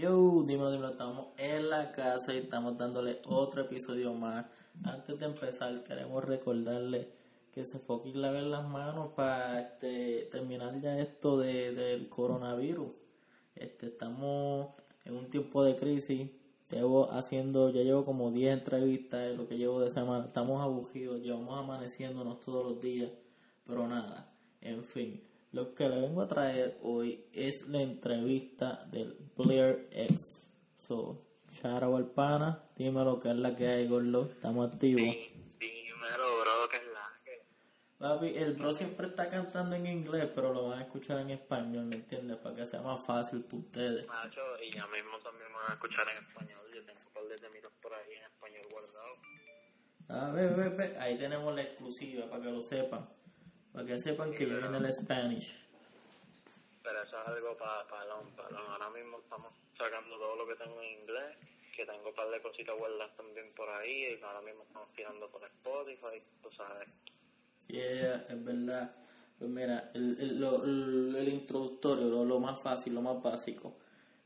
Yo, dímelo, dímelo, estamos en la casa y estamos dándole otro episodio más. Antes de empezar, queremos recordarle que se y laven las manos para este, terminar ya esto de, del coronavirus. Este, estamos en un tiempo de crisis. Llevo haciendo, ya llevo como 10 entrevistas en lo que llevo de semana. Estamos aburridos, llevamos amaneciéndonos todos los días, pero nada, en fin. Lo que le vengo a traer hoy es la entrevista del Blair X. So, out al pana, dime lo que es la que hay, gordo. Estamos activos. Dímelo, bro, que es la que. Papi, el bro siempre está cantando en inglés, pero lo van a escuchar en español, ¿me entiendes? Para que sea más fácil para ustedes. Macho, y ya mismo también me van a escuchar en español. Yo tengo un par de temitas por ahí en español guardado. A ver, ver. Ahí tenemos la exclusiva, para que lo sepan. Para que sepan que yo viene el Spanish. Pero eso es algo para palón, palón. Ahora mismo estamos sacando todo lo que tengo en inglés. Que tengo un par de cositas guardadas también por ahí. Y ahora mismo estamos tirando por Spotify, tú sabes. Yeah, es verdad. Pues mira, el, el, lo- el- el introductorio, lo, lo más fácil, lo más básico.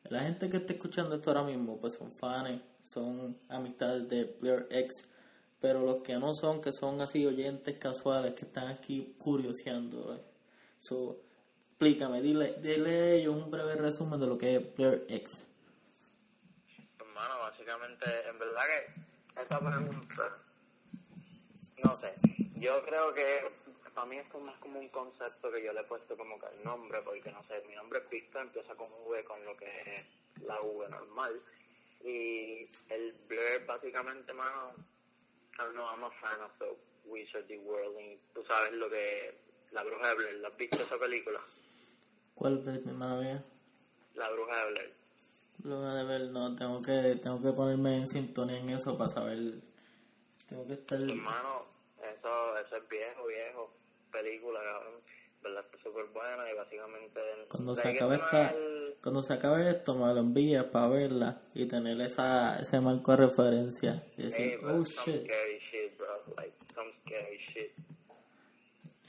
La gente que está escuchando esto ahora mismo, pues son fans, son amistades de Player X, pero los que no son, que son así oyentes casuales, que están aquí curioseando. So, explícame, dile, dile ellos un breve resumen de lo que es Player X. Hermano, básicamente, en verdad que esta pregunta, no sé, yo creo que para mí esto es más como un concepto que yo le he puesto como que el nombre, porque no sé, mi nombre es Víctor, empieza con V con lo que es la V normal, y el Blur básicamente, mano, I don't know, I'm a fan of the Wizardy World, y tú sabes lo que, la bruja de Blair, ¿la has visto esa película? ¿Cuál hermana mía? La bruja de Blair. Lo de ver, no, tengo que, tengo que ponerme en sintonía en eso para saber. Tengo que estar. Hermano, eso, eso es viejo, viejo. Película, cabrón. ¿Verdad? Es súper buena y básicamente... Cuando se acabe esta, es el- cuando se acabe esto, me lo envías para verla y tener esa, ese marco de referencia. Y Hey, decir, bro, oh some shit. scary shit, bro. Like, some scary shit.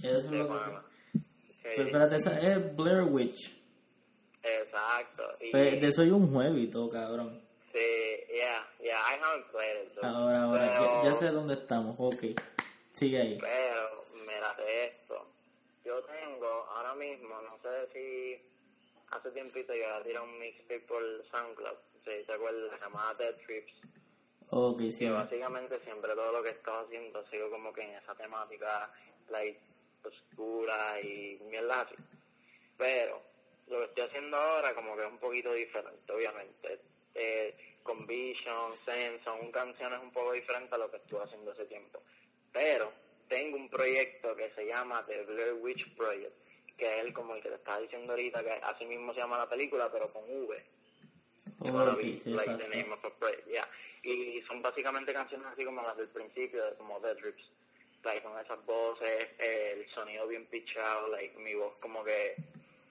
Eso es lo que. Pero espérate, esa es Blair Witch. Exacto. Y, Pe- De eso hay un jueguito, cabrón. sí, yeah, yeah, I haven't played it, though. Ahora, ahora, Pero- ya, ya sé dónde estamos. Ok. Sigue ahí. Pero, mírate esto. Yo tengo, ahora mismo, no sé si hace tiempito yo tirado un mixtape por SoundCloud. Si te acuerdas, se llamaba Dead Trips. Ok, sí. que básicamente siempre todo lo que he estado haciendo ha sido como que en esa temática like oscura y mierda así pero lo que estoy haciendo ahora como que es un poquito diferente obviamente eh, con Vision, Sense son canciones un poco diferentes a lo que estuve haciendo hace tiempo pero proyecto que se llama The Blair Witch Project que es el como el que te estaba diciendo ahorita que así mismo se llama la película pero con V Ok, Wanna Be, sí, like exacto. the name of a project, yeah. Y son básicamente canciones así como las del principio, como Dead Rips. Like, con esas voces, el sonido bien pitchado, like, mi voz como que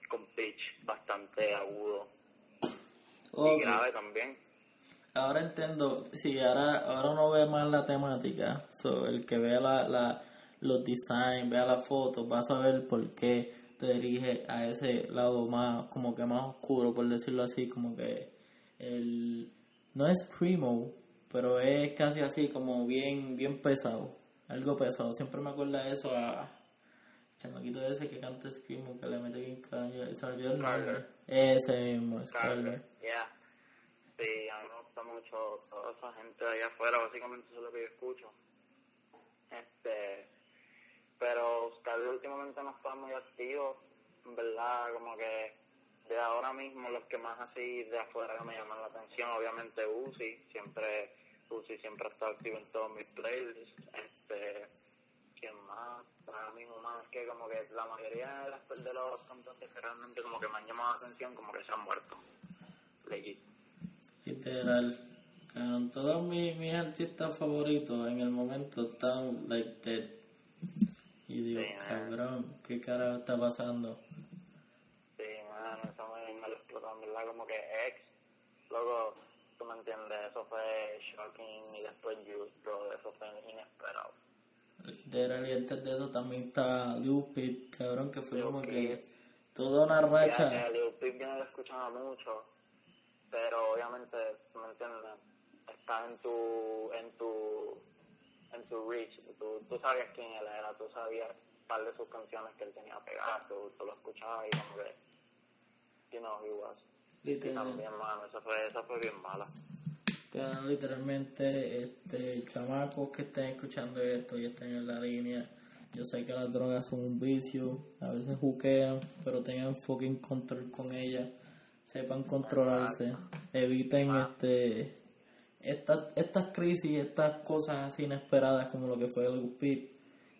con pitch bastante agudo. Y grave también. Ahora entiendo, sí, ahora, ahora uno ve más la temática. So, el que la, la, los designs, vea las fotos, va a saber por qué te dirige a ese lado más, como que más oscuro, por decirlo así, como que el no es primo, pero es casi así, como bien, bien pesado, algo pesado. Siempre me acuerda de eso a chamaquito ese que canta Screamo, que le mete bien caño, se olvidó el nombre. Ese mismo, yeah. Sí, a mí me gusta mucho toda esa gente de allá afuera, básicamente eso es lo que yo escucho. Este, pero Skyler últimamente no está muy activo, en verdad, como que de ahora mismo los que más así de afuera que me llaman la atención, obviamente Uzi, siempre, Uzi siempre ha estado activo en todos mis playlists, este, ¿quién más? Ahora mismo más que como que la mayoría de, las, de los cantantes que realmente como que me han llamado la atención como que se han muerto. Legit. Literal. Cabrón, todos mis, mis artistas favoritos en el momento están like dead. Y digo, Sí, cabrón, ¿qué carajo está pasando? Sí, man, eso me, me lo explotó, en verdad, como que ex, luego, tú me entiendes, eso fue shocking y después Juice, bro, eso fue inesperado. Literal, y antes de eso también está Lil Peep, cabrón, que fue Lil como que toda una Ya racha. que Lil Peep yo no lo escuchaba mucho, pero obviamente, ¿me entiendes? Está en tu, en tu, en tu reach, tú, tú sabías quién él era, tú sabías par de sus canciones que él tenía pegadas, tú, tú lo escuchabas y como que, you know, he was. Mano, esa fue, esa fue bien mala. Literalmente, este, chamacos que estén escuchando esto y estén en la línea, yo sé que las drogas son un vicio, a veces juquean, pero tengan fucking control con ellas, sepan controlarse, eviten este estas estas crisis, estas cosas así inesperadas como lo que fue el UPIP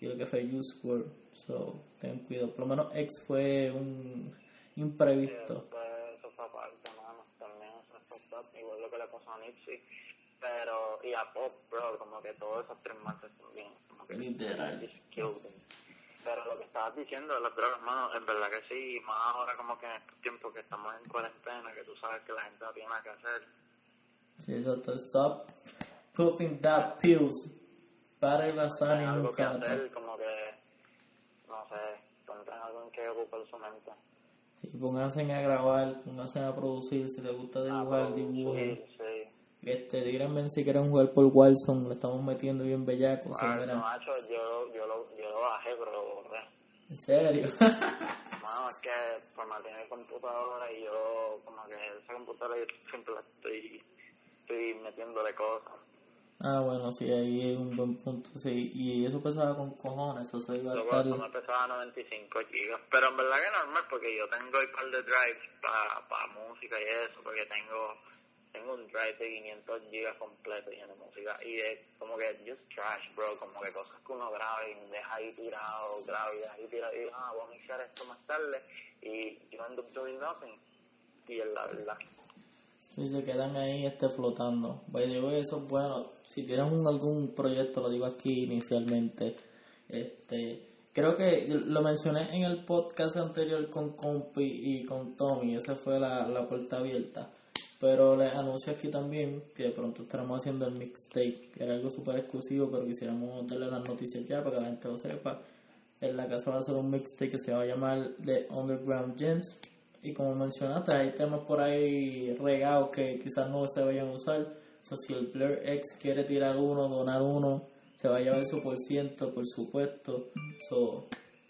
y lo que fue Use World. So, ten cuidado. Por lo menos X fue un imprevisto. eso fue aparte, mano. También eso fue igual a. Pero, y a Pop, bro, como que todos esos tres meses también. Como que Literal. Pero lo que estabas diciendo de las drogas, mano, en verdad que sí, más ahora como que en estos tiempos que estamos en cuarentena, que tú sabes que la gente no tiene nada que hacer. Sí, exacto. Stop putting that pills. Para el azar y algo que hacer, como que, no sé, encuentren algo en que ocupar su mente. Sí, pónganse a grabar, pónganse a producir, si les gusta dibujar, dibujen. Este, díganme si quieren jugar por Wilson, le estamos metiendo bien bellaco. Ah, no, macho, yo, yo, lo, yo lo bajé, pero lo borré. ¿En serio? no, es que por mantener computadora y yo, como que esa computadora yo siempre la estoy, estoy metiéndole cosas. Ah, bueno, sí, ahí hay un buen punto, sí. Y eso pesaba con cojones, eso iba a estar... Eso me pesaba 95 gigas, pero en verdad que normal, porque yo tengo un par de drives para pa música y eso, porque tengo tengo un drive de 500 gigas completo lleno de música y es como que just trash, bro, como que cosas que uno graba y deja ahí tirado, graba y deja ahí tirado y ah, voy a iniciar esto más tarde y yo ando doing nothing y es la verdad. Y se quedan ahí este flotando. By eso es bueno. Si tienes un, algún proyecto, lo digo aquí inicialmente, este creo que lo mencioné en el podcast anterior con Compi y con Tommy, esa fue la, la puerta abierta. Pero les anuncio aquí también que de pronto estaremos haciendo el mixtape, que era algo súper exclusivo, pero quisiéramos darle las noticias ya para que la gente lo sepa. En la casa va a ser un mixtape que se va a llamar The Underground Gems y como mencionaste, hay temas por ahí regados que quizás no se vayan a usar. So, si el Blur X quiere tirar uno, donar uno, se va a llevar su por ciento, por supuesto. So,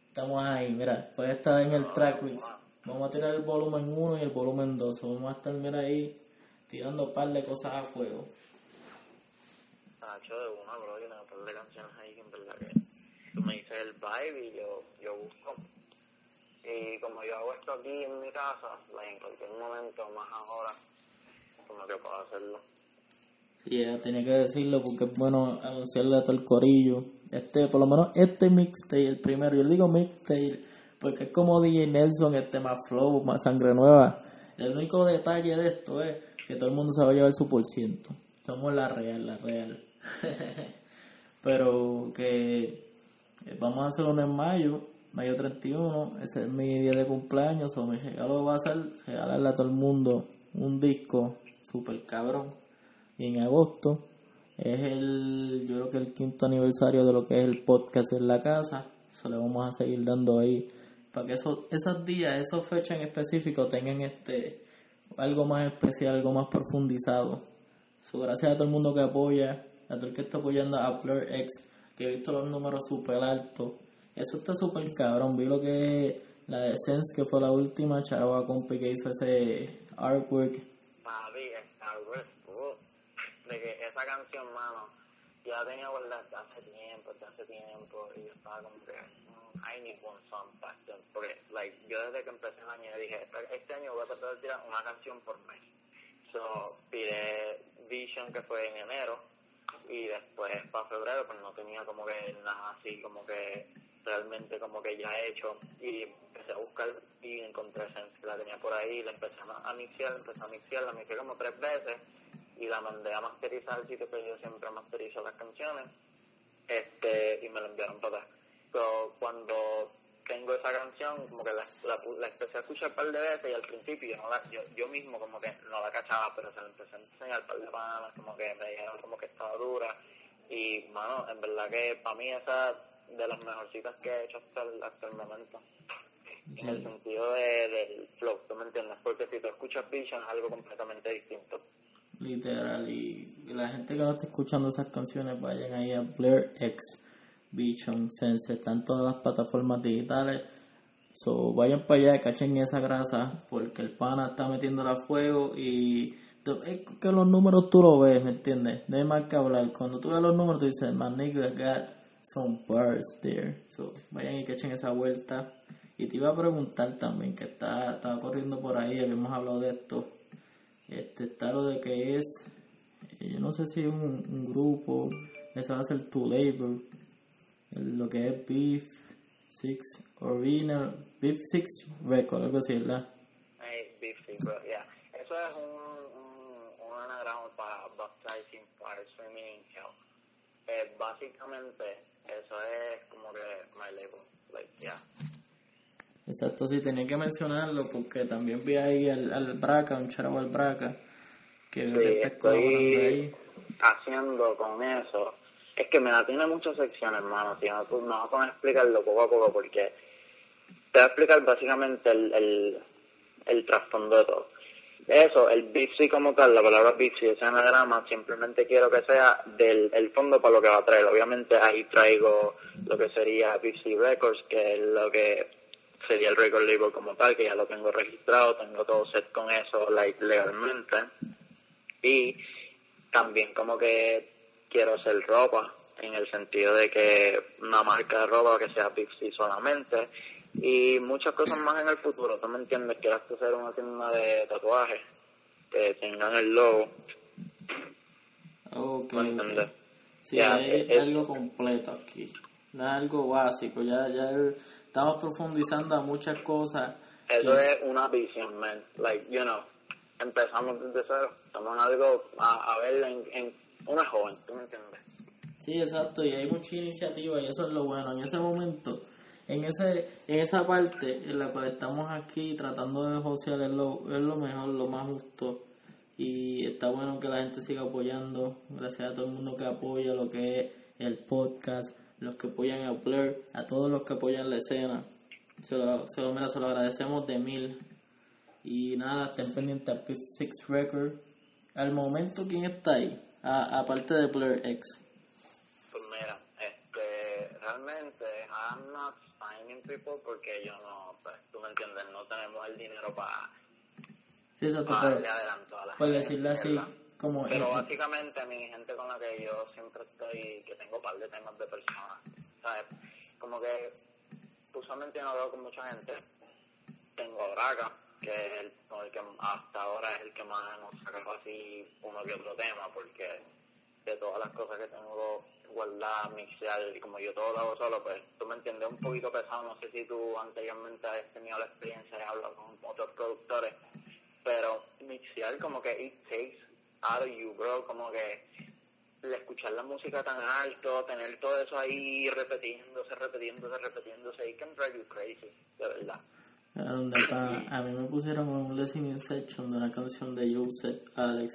estamos ahí, mira, puede estar en el tracklist. Vamos a tirar el volumen 1 y el volumen 2. vamos a estar, mira ahí, tirando un par de cosas a fuego. hecho de una, bro, yo tengo un par de canciones ahí que en verdad que tú me dices el vibe y yo, yo busco y como yo hago esto aquí en mi casa, en cualquier momento, más ahora, como que puedo hacerlo. Yeah, tenía que decirlo porque es bueno anunciarle a todo el corillo. Este, por lo menos este mixtape, el primero, yo digo mixtape porque es como DJ Nelson, este más flow, más sangre nueva. El único detalle de esto es que todo el mundo se va a llevar su por ciento. Somos la real, la real. Pero que vamos a hacer uno en mayo mayo 31, ese es mi día de cumpleaños, o mi regalo va a ser regalarle a todo el mundo un disco super cabrón. Y en agosto es el, yo creo que el quinto aniversario de lo que es el podcast en la casa. Eso le vamos a seguir dando ahí para que esos, esos días, esas fechas en específico tengan este algo más especial, algo más profundizado. So, gracias a todo el mundo que apoya, a todo el que está apoyando a Blur X, que he visto los números super altos eso está súper cabrón. Vi lo que la de Sense, que fue la última, Charaba Compi que hizo ese artwork. Papi, de que esa canción, mano, ya tenía guardada hace tiempo, hace tiempo, y yo estaba como I need one song. Porque, like, yo desde que empecé el año dije, este, año voy a tratar de tirar una canción por mes. So, pide Vision, que fue en enero, y después para febrero, pues no tenía como que nada así, como que realmente como que ya he hecho y empecé a buscar y encontré Sense, la tenía por ahí, la empecé a mixear, empecé a mixear, la mixé como tres veces y la mandé a masterizar al sitio que yo siempre masterizo las canciones este y me la enviaron para atrás. Pero cuando tengo esa canción, como que la, la, empecé a escuchar un par de veces y al principio yo, no la, yo, yo mismo como que no la cachaba, pero se la empecé a enseñar un par de panas, como que me dijeron como que estaba dura y, mano, en verdad que para mí esa de las mejorcitas que he hecho hasta el, hasta el momento. en el sentido de, del flow, ¿tú me entiendes? Porque si tú escuchas Vision es algo completamente distinto. Literal, y la gente que no está escuchando esas canciones, vayan ahí a Blair X Vision Sense, están todas las plataformas digitales. So, vayan para allá, cachen esa grasa, porque el pana está metiéndola a fuego y es que los números tú lo ves, ¿me entiendes? No hay más que hablar. Cuando tú ves los números, tú dices, my nigga got some bars there. So, vayan y cachen esa vuelta. Y te iba a preguntar también, que está, estaba corriendo por ahí, habíamos hablado de esto. Este está lo de que es, eh, yo no sé si es un, un grupo, ese va a ser tu labor, lo que es Beef Six Original, Beef Six Record, algo así, ¿verdad? Hey, Beef Six, yeah. Eso es un, un, un anagrama para Baptizing Fire Swimming Hell. Eh, básicamente, eso es como que my label, like, yeah. Exacto, sí, tenía que mencionarlo porque también vi ahí al, al Braca, un charabo al Braca, que Sí, está colaborando ahí. estoy haciendo con eso. Es que me da tiene muchas secciones, hermano. No, tú- no vas a explicarlo poco a poco porque te voy a explicar básicamente el, el, el trasfondo de todo. Eso, el Bitsy como tal, la palabra Bitsy, ese anagrama, simplemente quiero que sea del el fondo para lo que va a traer. Obviamente ahí traigo lo que sería Bitsy Records, que es lo que sería el record label como tal, que ya lo tengo registrado, tengo todo set con eso like, legalmente. Y también como que quiero hacer ropa, en el sentido de que una marca de ropa que sea Pixie solamente, y muchas cosas más en el futuro, ¿tú me entiendes? Quiero hacer una tienda de tatuajes que tengan el logo, Ok, ¿me entiendes? ok. Sí, hay eh, eh. algo completo aquí. No es algo básico, ya, ya estamos profundizando a muchas cosas. Eso que- es una visión, man. Like, you know, empezamos desde cero, estamos en algo a, a ver en, en una joven, ¿tú me entiendes? Sí, exacto, y hay mucha iniciativa y eso es lo bueno. En ese momento, en ese en esa parte en la cual estamos aquí tratando de josear es lo, es lo mejor, lo más justo. Y está bueno que la gente siga apoyando. Gracias a todo el mundo que apoya lo que es el podcast, los que apoyan a Blur, a todos los que apoyan la escena. Se lo, se lo, mira, se lo agradecemos de mil. Y nada, estén pendientes a Pip Six Record. Al momento, ¿quién está ahí? Aparte de Blur X. Pues mira, este, realmente I'm not signing people porque yo no, pues, tú me entiendes, no tenemos el dinero para Sí, exacto, para pero adelanto a la por decirlo así, como Pero eh, básicamente mi gente con la que yo siempre estoy, que tengo par de temas de personas, ¿sabes? Como que usualmente no veo con mucha gente. Tengo Braga, que es el, el que hasta ahora es el que más nos saca así uno que otro tema, porque de todas las cosas que tengo guardadas, mixear, y como yo todo lo hago solo, pues tú me entiendes un poquito pesado, no sé si tú anteriormente has tenido la experiencia de hablar con otros productores, pero mixear como que it takes out of you, bro, como que el escuchar la música tan alto, tener todo eso ahí repitiéndose, repitiéndose, repitiéndose, it can drive you crazy, de verdad. Donde pa- a mí me pusieron un listening section de una canción de Joseph Alex,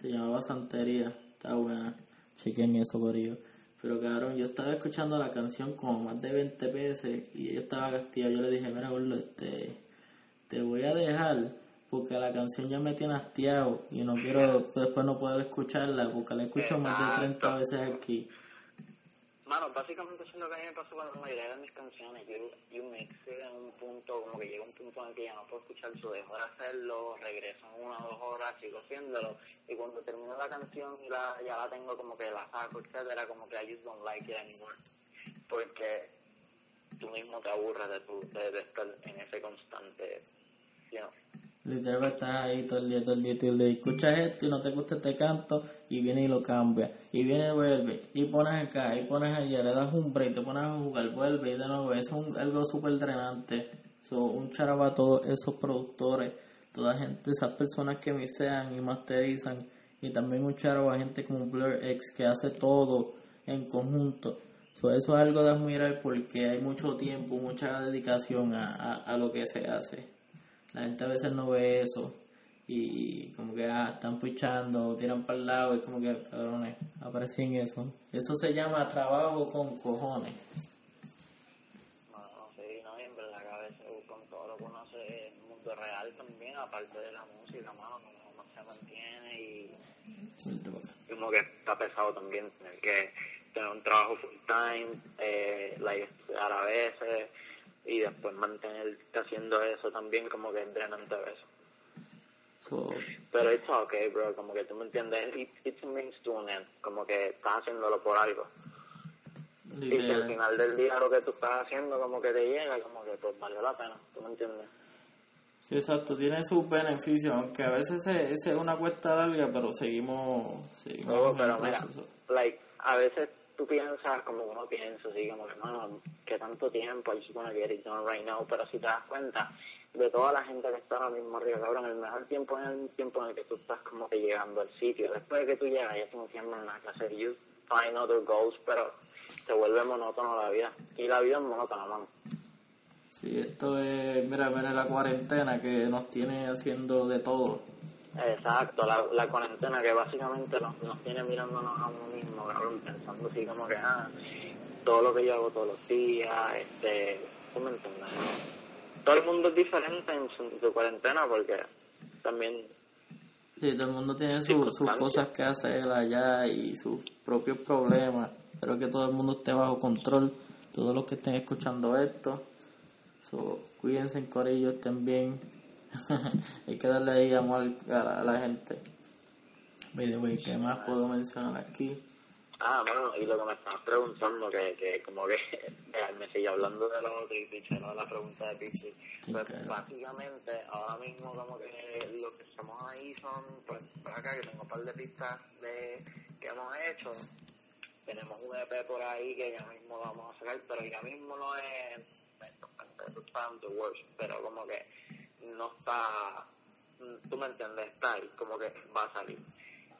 se llamaba Santería, está buena, chequen eso corillo. Pero cabrón, yo estaba escuchando la canción como más de 20 veces y yo estaba castigado, yo le dije, mira gordo, este, te voy a dejar porque la canción ya me tiene hastiado y no quiero después no poder escucharla porque la escucho más de 30 veces aquí. Básicamente eso es lo que a mí me pasó con la mayoría de mis canciones. Yo, yo me excedí en un punto, como que llega un punto en el que ya no puedo escuchar eso, dejo de hacerlo, regreso en una o dos horas, sigo haciéndolo. Y cuando termino la canción la, ya la tengo como que la saco, etcétera, como que I just don't like it anymore. Porque tú mismo te aburres de, tu, de, de estar en ese constante, you know. Literalmente estás ahí todo el día, todo el día, todo el día. Escuchas esto y no te gusta este canto y viene y lo cambia. Y viene y vuelve. Y pones acá, y pones allá, le das un break, te pones a jugar, vuelve y de nuevo. Eso es un- algo súper drenante. So, un charaba a todos esos productores, toda gente, esas personas que mixean y masterizan. Y también un charaba a gente como Blur X que hace todo en conjunto. So, eso es algo de admirar porque hay mucho tiempo, mucha dedicación a, a lo que se hace. La gente a veces no ve eso y como que ah, están puchando, tiran para el lado y como que cabrones, aparecen eso. Eso se llama trabajo con cojones. No, no sé, no, y en verdad que a veces con todo la parte de la música, mano, como uno se mantiene y como que está pesado también tener que tener un trabajo full time, eh, like, a veces y después mantenerte haciendo eso también como que es drenante a veces. Pero it's okay, bro, como que tú me entiendes, it, it's a means to an end, como que estás haciéndolo por algo. Y si al final del día lo que tú estás haciendo como que te llega, como que pues vale la pena, ¿tú me entiendes? Sí, exacto, tiene sus beneficios, aunque a veces es, una cuesta larga, pero seguimos... seguimos no, pero mira, like, a veces tú piensas como uno piensa, así como que, no, que tanto tiempo, I just wanna get it done right now, pero si te das cuenta de toda la gente que está ahora mismo arriba, cabrón, el mejor tiempo es el tiempo en el que tú estás como que llegando al sitio, después de que tú llegas ya tú no tienes nada que you find other goals, pero se vuelve monótono la vida. Y la vida es monótona, mano. Sí, esto es, mira, mira la cuarentena que nos tiene haciendo de todo. Exacto, la, la cuarentena que básicamente nos, nos tiene mirándonos a uno mismo, cabrón, pensando así como que, ah, todo lo que yo hago todos los días, este, ¿tú me entiendes? Todo el mundo es diferente en su, cuarentena porque también... Sí, todo el mundo tiene sus cosas que hacer allá y sus propios problemas. Espero que todo el mundo esté bajo control. Todos los que estén escuchando esto. So, cuídense en Corillo, estén bien. Hay que darle ahí amor a la, gente. ¿qué más puedo mencionar aquí? Ah, bueno, y lo que me estabas preguntando, que, que como que me sigue hablando de los y no la pregunta de Pixie. Pues básicamente, ahora mismo como que lo que estamos ahí son, pues, acá que tengo un par de pistas de que hemos hecho tenemos un EP por ahí que ya mismo vamos a sacar, pero ya mismo no es worst, pero como que no está, tú me entiendes, está ahí, como que va a salir.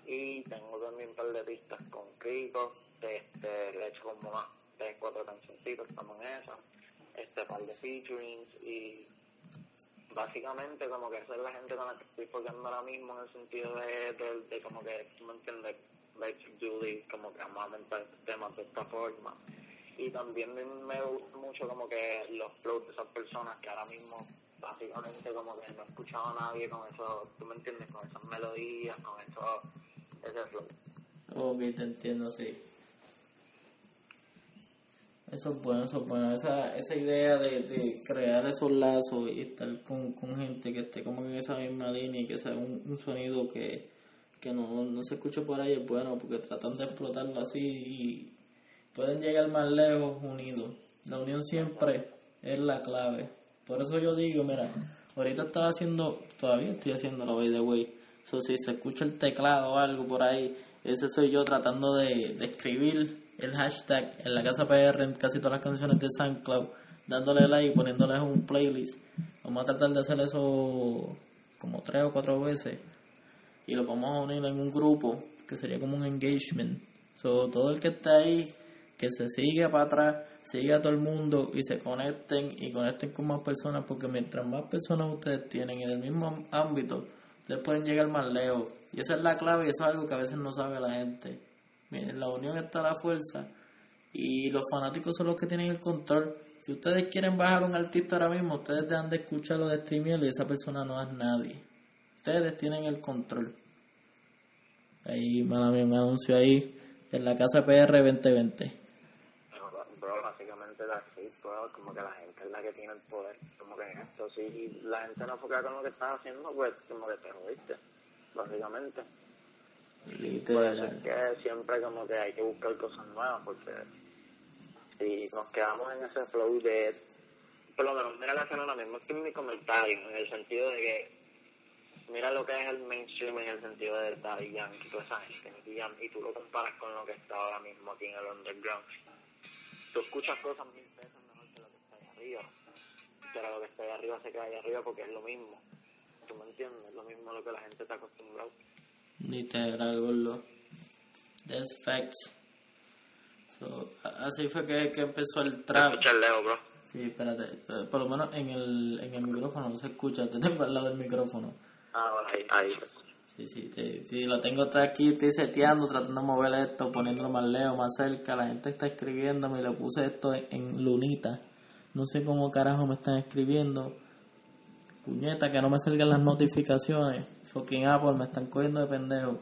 Y tengo también un par de pistas con Kiko, este, le he como unas tres, cuatro cancioncitos, estamos en esa, este par de featurings y básicamente como que esa es la gente con la que estoy focando ahora mismo en el sentido de, de, de como que, tú me entiendes, like Julie, como que vamos a aumentar temas de esta forma. Y también me, gusta mucho como que los flows de esas personas que ahora mismo básicamente como que no he escuchado a nadie con eso, tú me entiendes, con esas melodías, con eso, ese flow. Ok, te entiendo, sí. Eso es bueno, eso es bueno. Esa, esa idea de, de crear esos lazos y estar con, con gente que esté como en esa misma línea y que sea un sonido que, que no, no se escucha por ahí es bueno porque tratan de explotarlo así y pueden llegar más lejos unidos. La unión siempre es la clave. Por eso yo digo, mira, ahorita estaba haciendo, todavía estoy haciendo by the way. So, si se escucha el teclado o algo por ahí, ese soy yo tratando de, escribir el hashtag en la casa PR en casi todas las canciones de SoundCloud, dándole like y poniéndoles un playlist. Vamos a tratar de hacer eso como tres o cuatro veces y lo vamos a unir en un grupo que sería como un engagement. So, todo el que está ahí, que se siga para atrás, siga a todo el mundo y se conecten y conecten con más personas porque mientras más personas ustedes tienen en el mismo ámbito, ustedes pueden llegar más lejos. Y esa es la clave y eso es algo que a veces no sabe la gente. En la unión está la fuerza y los fanáticos son los que tienen el control. Si ustedes quieren bajar a un artista ahora mismo, ustedes dejan de escucharlo de streamer y esa persona no es nadie. Ustedes tienen el control. Ahí, mala mía, un anuncio ahí en la casa PR 2020. Bro, básicamente así, bro, como que la gente es la que tiene el poder, como que esto, si la gente no enfoca con lo que estás haciendo, pues como que te jodiste, básicamente. Literal. que siempre como que hay que buscar cosas nuevas, porque si nos quedamos en ese flow de, por lo menos, mira la escena ahora mismo, es mi comentario, en el sentido de que mira lo que es el mainstream en el sentido de Daddy Yankee, toda esa gente, y tú lo comparas con lo que está ahora mismo aquí en el underground. Tú escuchas cosas mil veces mejor que lo que está ahí arriba, pero lo que está ahí arriba se queda ahí arriba porque es lo mismo. ¿Tú me entiendes? Es lo mismo a lo que la gente está acostumbrada. Literal, gordo. That's facts. So, así fue que, que empezó el trap. Escucha el Leo, bro. Sí, espérate. Por lo menos en el, en el micrófono no se escucha. Te tengo al lado del micrófono. Ah, ahí, ahí. Sí, sí, sí, lo tengo aquí, estoy seteando, tratando de mover esto, poniéndolo más lejos, más cerca. La gente está escribiéndome y le puse esto en, lunita. No sé cómo carajo me están escribiendo. puñeta, que no me salgan las notificaciones. Fucking Apple, me están cogiendo de pendejo.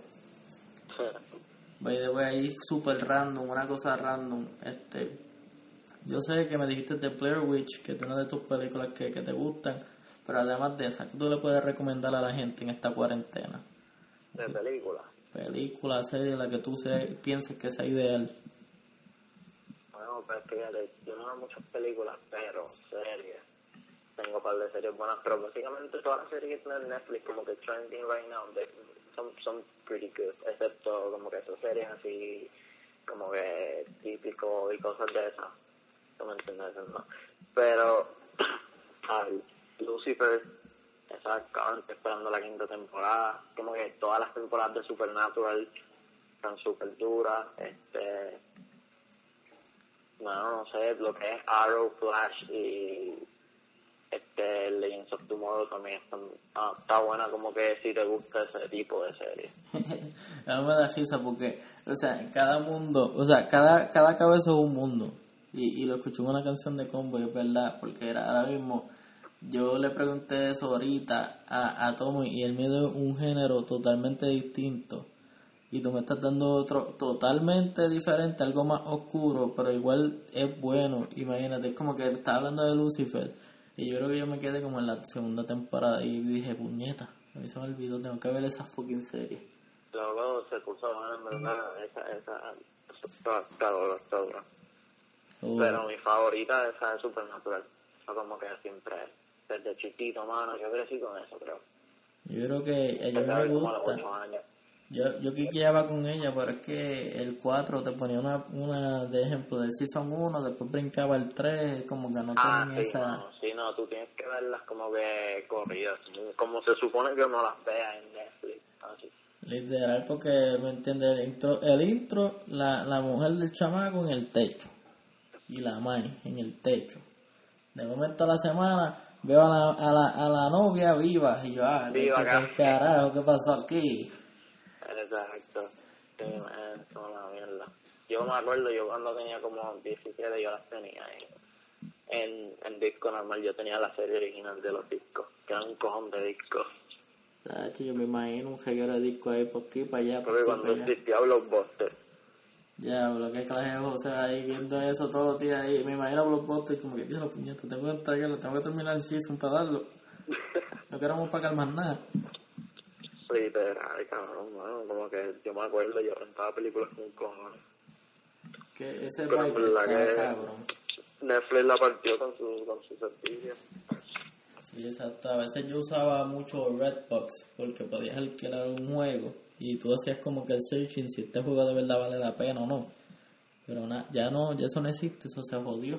By the way, ahí super random, una cosa random. Este, yo sé que me dijiste de Player Witch, que es una de tus películas que, que te gustan, pero además de esa, ¿qué tú le puedes recomendar a la gente en esta cuarentena? ¿De película? Película, serie, la que tú se, pienses que sea ideal. Bueno, pues fíjate, no muchas películas, pero series. Tengo un par de series buenas, pero básicamente todas las series que en Netflix, como que trending right now, son, son pretty good, excepto como que esas series así, como que típico y cosas de esas. ¿No me entiendes? Pero, Lucifer, esa esperando la quinta temporada, como que todas las temporadas de Supernatural están súper duras, este, bueno, no sé, lo que es Arrow, Flash y este Legends of Tomorrow también están, ah, está buena como que si te gusta ese tipo de serie. A mí me da risa porque, o sea, cada mundo, o sea, cada, cada cabeza es un mundo. Y, y lo escuché en una canción de Combo, es verdad, porque era ahora mismo, yo le pregunté eso ahorita a, a Tommy y él me dio un género totalmente distinto. Y tú me estás dando otro totalmente diferente, algo más oscuro, pero igual es bueno. Imagínate, es como que está hablando de Lucifer. Y yo creo que yo me quedé como en la segunda temporada y dije, puñeta, a mí se me olvidó, tengo que ver esa fucking serie. Luego se puso en verdad, esa, esa, está, dura, está dura. So, Pero mi favorita esa es Supernatural. Eso como que siempre, desde chiquito, mano, yo crecí con eso, creo. yo creo que a me haber como a los gusta. años. Yo, yo quiqueaba con ella, pero es que el 4 te ponía una, una de ejemplo del Season 1, después brincaba el 3, como que no Ah, tenía sí, esa... no, sí, no, tú tienes que verlas como que corridas, como se supone que uno las vea en Netflix, así. Literal, porque, ¿me entiendes? El intro, el intro la, la mujer del chamaco en el techo. Y la madre en el techo. De momento a la semana veo a la, a la, a la novia viva. Y yo, ah, ¿qué, Viva qué- qué carajo? ¿Qué pasó aquí? Exacto. Sí, es una mierda. Yo me acuerdo, yo cuando tenía como 17 yo las tenía en, en, en disco normal, yo tenía la serie original de los discos, que era un cojón de discos. Tacho, yo me imagino un reguero de disco ahí por aquí, para allá, por Porque cuando existía Blockbuster, Ya, lo que clase de José ahí viendo eso todos los días ahí. Me imagino Blockbuster y como que, Dios, la puñeta, tengo que entregarlo, tengo que terminar el season para darlo. No queremos pagar más nada. Literal, cabrón, mano, como que yo me acuerdo, yo rentaba películas con cojones. Que ese Pero en está que- cabrón. Netflix la partió con su, con su servicio. Sí, exacto. A veces yo usaba mucho Redbox porque podías alquilar un juego y tú hacías como que el searching si este juego de verdad vale la pena o no. Pero na- ya no, ya eso no existe, eso se jodió.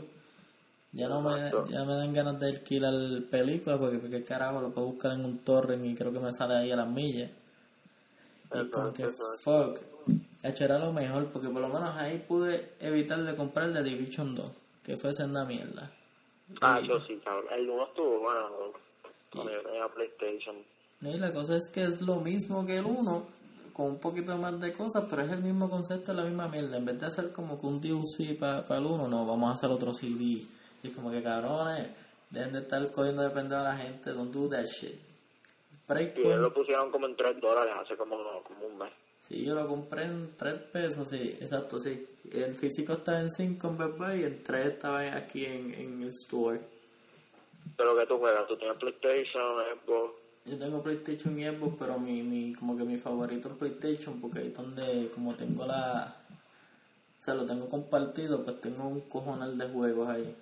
Ya no me, Exacto. ya me dan ganas de alquilar películas porque qué carajo lo puedo buscar en un torrent y creo que me sale ahí a las millas. Y es como que Exacto, fuck. Hecho, era lo mejor porque por lo menos ahí pude evitar de comprar The Division 2, que fuese una mierda. Ah, Y- yo sí, cabrón. El 1 estuvo bueno, yo tenía PlayStation. Y la cosa es que es lo mismo que el 1, con un poquito más de cosas, pero es el mismo concepto, la misma mierda. En vez de hacer como que un DLC para el 1, no, vamos a hacer otro CD. Y como que cabrones, dejen de estar cogiendo de pendejo a la gente, don't do that shit. Y ellos Breakpoint, lo pusieron como en 3 dólares hace como, como un mes. sí, yo lo compré en 3 pesos, sí, exacto, sí. El físico estaba en 5 en Best y en 3 estaba aquí en, en el store. Pero que tú juegas, tú tienes PlayStation, Xbox. Yo tengo PlayStation y Xbox, pero mi, mi, como que mi favorito es PlayStation, porque ahí es donde, como tengo la... O sea, lo tengo compartido, pues tengo un cojonal de juegos ahí.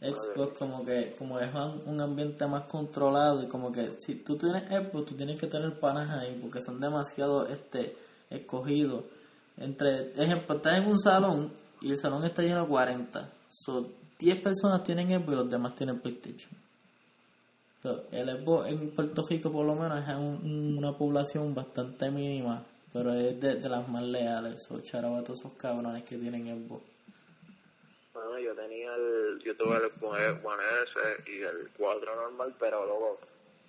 Xbox como que, como es un, un ambiente más controlado y como que si tú tienes Xbox, tú tienes que tener panas ahí, porque son demasiado, este, escogidos. Entre, ejemplo, estás en un salón y el salón está lleno de 40. So, 10 personas tienen Xbox y los demás tienen PlayStation. So, el Xbox en Puerto Rico por lo menos es un- una población bastante mínima, pero es de, de las más leales. So, charaba a todos esos cabrones que tienen Xbox. Yo tenía el, yo tuve el One S y el 4 normal, pero luego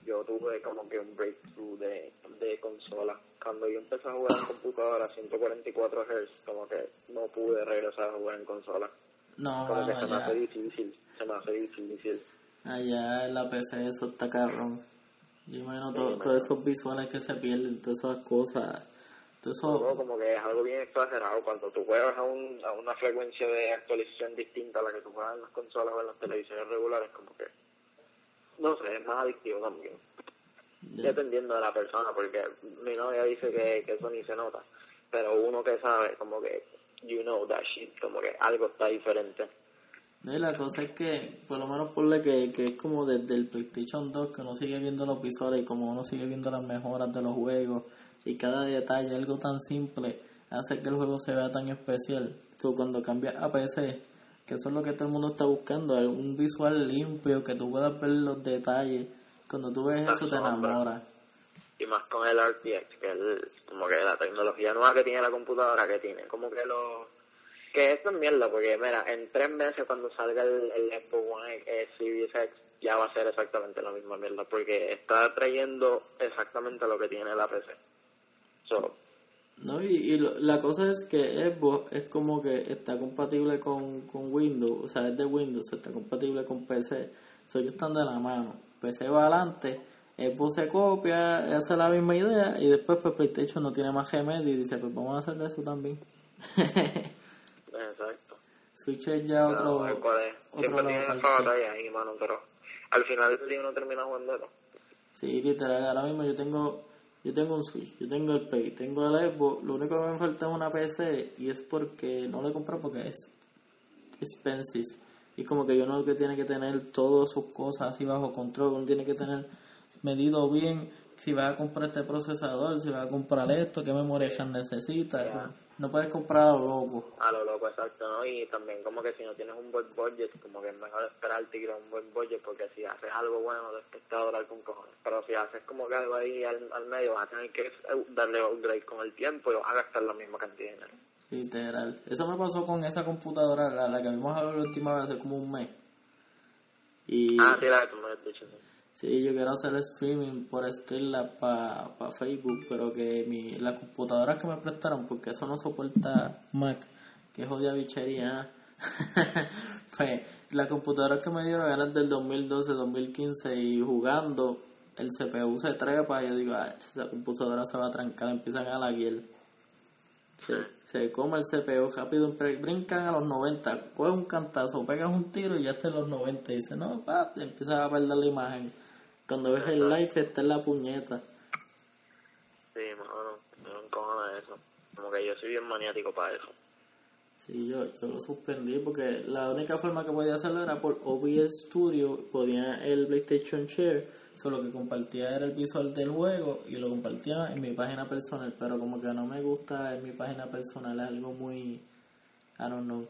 yo tuve como que un breakthrough de, de consola. Cuando yo empecé a jugar en computadora a 144 Hz, como que no pude regresar a jugar en consola. No, Como que se me hace difícil, se me hace difícil. Allá en la PC eso está cabrón. Yo imagino todo- todos esos visuales que se pierden, todas esas cosas. Todo como que es algo bien exagerado cuando tú juegas a, un, a una frecuencia de actualización distinta a la que tú juegas en las consolas o en las televisiones regulares, como que, no sé, es más adictivo también. Dependiendo de la persona, porque mi novia dice que, que eso ni se nota, pero uno que sabe, como que, you know that shit, como que algo está diferente. Y la cosa es que, por lo menos por la que, que es como desde el PlayStation 2 que uno sigue viendo los visuales y como uno sigue viendo las mejoras de los juegos y cada detalle, algo tan simple, hace que el juego se vea tan especial. Tú cuando cambias a PC, que eso es lo que todo el mundo está buscando, un visual limpio, que tú puedas ver los detalles. Cuando tú ves eso te sombras. enamora. Y más con el RTX, que es como que la tecnología nueva que tiene la computadora que tiene, como que lo... Que esto es mierda, porque mira, en tres meses cuando salga el, el Xbox One eh, Series X, ya va a ser exactamente la misma mierda, porque está trayendo exactamente lo que tiene la PC. So, No, y, y lo- la cosa es que Xbox es como que está compatible con, con Windows, o sea, es de Windows, está compatible con PC. So, ellos están de la mano. PC va adelante, Xbox se copia, hace la misma idea y después pues PlayStation no tiene más remedio y dice, pues vamos a hacerle eso también. exacto. Switch es ya otro... Pero, ¿cuál es? otro lado batalla ahí, mano, pero al final del día uno termina jugando eso. Sí, literal, ahora mismo yo tengo yo tengo un Switch, yo tengo el Play, tengo el Xbox, lo único que me falta es una PC y es porque no lo he comprado porque es expensive y como que yo no que tiene que tener todas sus cosas así bajo control, uno tiene que tener medido bien si vas a comprar este procesador, si vas a comprar esto, qué memoria necesitas, Ya. No puedes comprar a lo loco. A lo loco, exacto, ¿no? Y también como que si no tienes un buen budget, como que es mejor esperarte y crear un buen budget, porque si haces algo bueno, después te va a con cojones. Pero si haces como que algo ahí al, al medio, vas a tener que darle upgrade con el tiempo y vas a gastar la misma cantidad de dinero. Literal. Eso me pasó con esa computadora, la, la que vimos hablado la última vez hace como un mes. Y Ah, sí, la que tú me has dicho, sí. Sí, yo quiero hacer streaming por Streamlabs para pa Facebook, pero que mi, la computadora que me prestaron, porque eso no soporta Mac, que es odia bichería. pues la computadora que me dieron eran del 2012, 2015 y jugando el CPU se trepa y yo digo, "Ay, esa computadora se va a trancar, empiezan a laguear. Se, se come el CPU rápido, br- brincan a los 90, coges un cantazo, pegas un tiro y ya está en los 90. Y dice, no, pa, te empiezas a perder la imagen. Cuando ves el live está en la puñeta. Sí, mano, cojón de eso. Como que yo soy bien maniático para eso. Sí, yo, yo lo suspendí porque la única forma que podía hacerlo era por OBS Studio, podía el PlayStation Share, solo que compartía era el visual del juego y lo compartía en mi página personal, pero como que no me gusta en mi página personal, es algo muy, I don't know,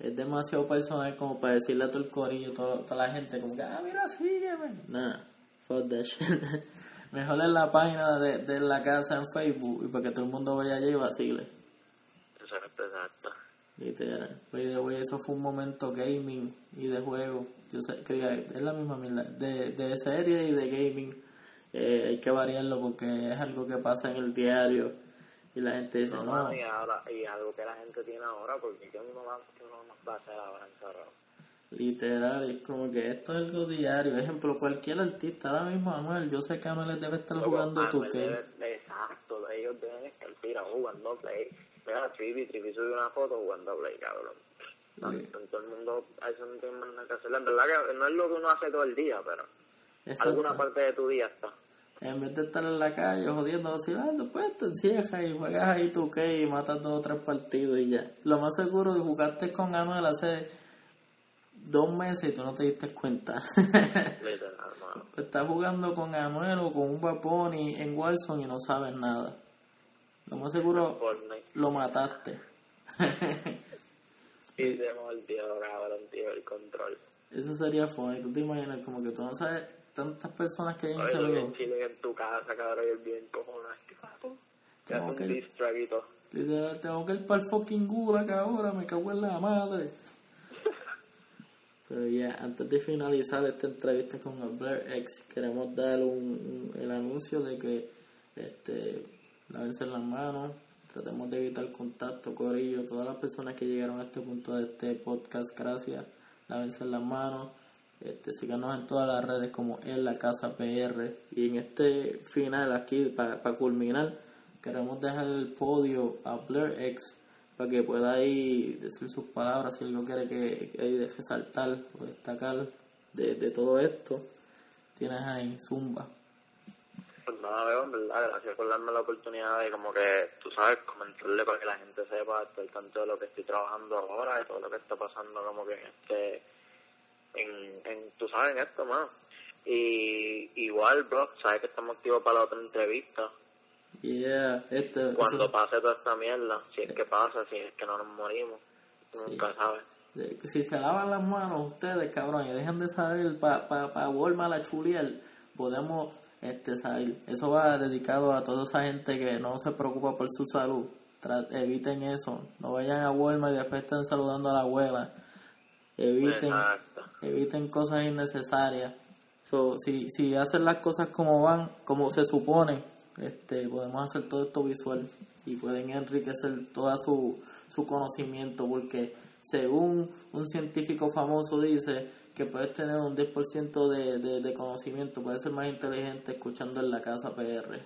es demasiado personal como para decirle a todo el corillo, todo, toda la gente como que, ah, mira, sígueme. Nah, fuck that shit. Mejor en la página de, de la casa en Facebook y para que todo el mundo vaya allí y vacile. Exacto, exacto. Literal. Way, eso fue un momento gaming y de juego. Yo sé que diga, es la misma mierda. De, de serie y de gaming eh, hay que variarlo porque es algo que pasa en el diario y la gente dice, No, no, mano, y, ahora, y algo que la gente tiene ahora, porque ¿qué uno va, más va a hacer ahora encerrado? Literal, es como que esto es algo diario. Ejemplo, cualquier artista, ahora mismo Anuel, yo sé que Anuel debe estar jugando tu debe- Exacto, ellos deben estar tirados jugando Play. Mira, Trivi, Trivi subió una foto jugando Play, cabrón. Sí. Todo el mundo, a eso no tiene más nada que hacer. En verdad que no es lo que uno hace todo el día, pero alguna Exacto. parte de tu día está. En vez de estar en la calle jodiendo, vacilando, pues te encierras y juegas ahí tu que y matas dos o tres partidos y ya. Lo más seguro es que jugaste con Anuel hace dos meses y tú no te diste cuenta. Literal, mano. Estás jugando con Anuel o con un Baponi en Warzone y no sabes nada. Lo más seguro lo mataste. Y se mordió, cabrón, tío, el control. Eso sería funny. Tú te imaginas como que tú no sabes tantas personas que hay en Oye, ese juego. en Chile en tu casa, cabrón, y el bien. Te Como un que-. Literal, tengo que ir para el fucking Gulag ahora, me cago en la madre. Pero ya, antes de finalizar esta entrevista con Albert X, queremos dar un, el anuncio de que este lávense las manos, tratemos de evitar contacto, corillo, todas las personas que llegaron a este punto de este podcast, gracias, lávense las manos, Este, síganos en todas las redes como en la casa PR. Y en este final aquí, para culminar, queremos dejar el podio a Blair X para que pueda ahí decir sus palabras si él no quiere que, que resaltar o destacar de, de todo esto. Tienes ahí, Zumba. Pues nada, veo, en verdad, gracias por darme la oportunidad de como que, tú sabes, comentarle para que la gente sepa, tanto de lo que estoy trabajando ahora, de todo lo que está pasando como que este, en, en tú sabes, en esto, más. Y igual, bro, sabes que estamos activos para la otra entrevista. Yeah, este, Cuando eso- pase toda esta mierda, si es que pasa, si es que no nos morimos, nunca sabes. si se lavan las manos ustedes, cabrón, y dejan de salir para pa, pa Walmart a chulear, podemos este, salir. Eso va dedicado a toda esa gente que no se preocupa por su salud. Tra- eviten eso. No vayan a Walmart y después estén saludando a la abuela. Eviten, Exacto. eviten cosas innecesarias. So, si, si hacen las cosas como van, como se supone, este, podemos hacer todo esto visual y pueden enriquecer toda su, su conocimiento porque según un científico famoso dice que puedes tener un 10% de, de, de conocimiento, puedes ser más inteligente escuchando en la casa PR.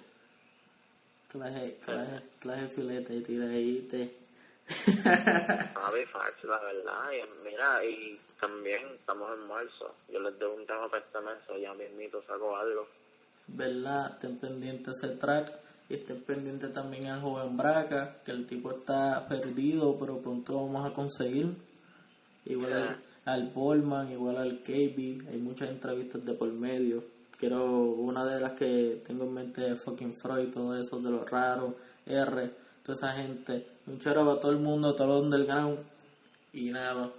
Clase, clase, clase filete y tira ahí te... Javi Fax, la verdad, y mira, y también estamos en marzo. Yo les debo un tema para este mes, ya mismito saco algo. ¿Verdad? Estén pendientes el track y estén pendientes también al joven Braca, que el tipo está perdido, pero pronto lo vamos a conseguir. Igual al, al Bolman, igual al KB, hay muchas entrevistas de por medio. Quiero una de las que tengo en mente es fucking Freud, todo eso de lo raro, R, toda esa gente. Un chero para todo el mundo, todo el underground. Y nada,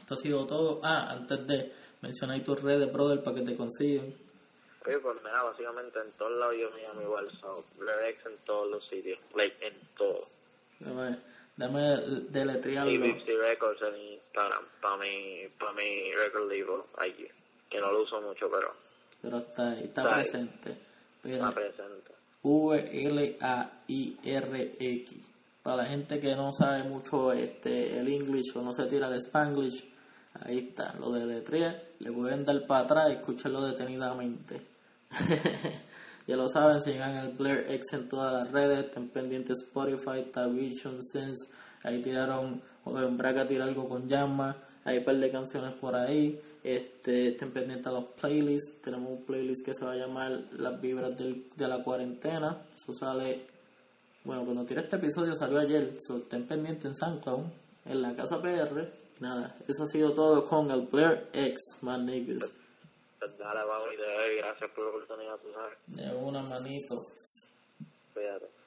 esto ha sido todo. Ah, antes de mencionar tus redes, brother, para que te consigan. Oye, pues mira, básicamente en todos lados yo me llamo igual, so, Rex en todos los sitios, like, en todo. Dame, dame deletrearlo. Y Bixby Records en Instagram, para mi, para mi record label, allí, que no lo uso mucho, pero Pero está ahí, está Está ahí. presente. está Mira, presente. V-L-A-I-R-X. Para la gente que no sabe mucho este el English o no se tira el Spanglish, ahí está, lo deletrea. Le pueden dar para atrás y escucharlo detenidamente. ya lo saben, sigan el Blair X en todas las redes, estén pendientes Spotify, Tavision, Sense. Ahí tiraron, o en Braga tira algo con llama. Hay un par de canciones por ahí. Este, estén pendientes a los playlists. Tenemos un playlist que se va a llamar Las vibras del- de la cuarentena. Eso sale, bueno, cuando tire este episodio salió ayer. So, estén pendientes en SoundCloud, en la casa PR. Nada, eso ha sido todo con el Blair X, man niggas. Dale, vamos y te doy gracias por la oportunidad, tú sabes. De una manito. Cuídate.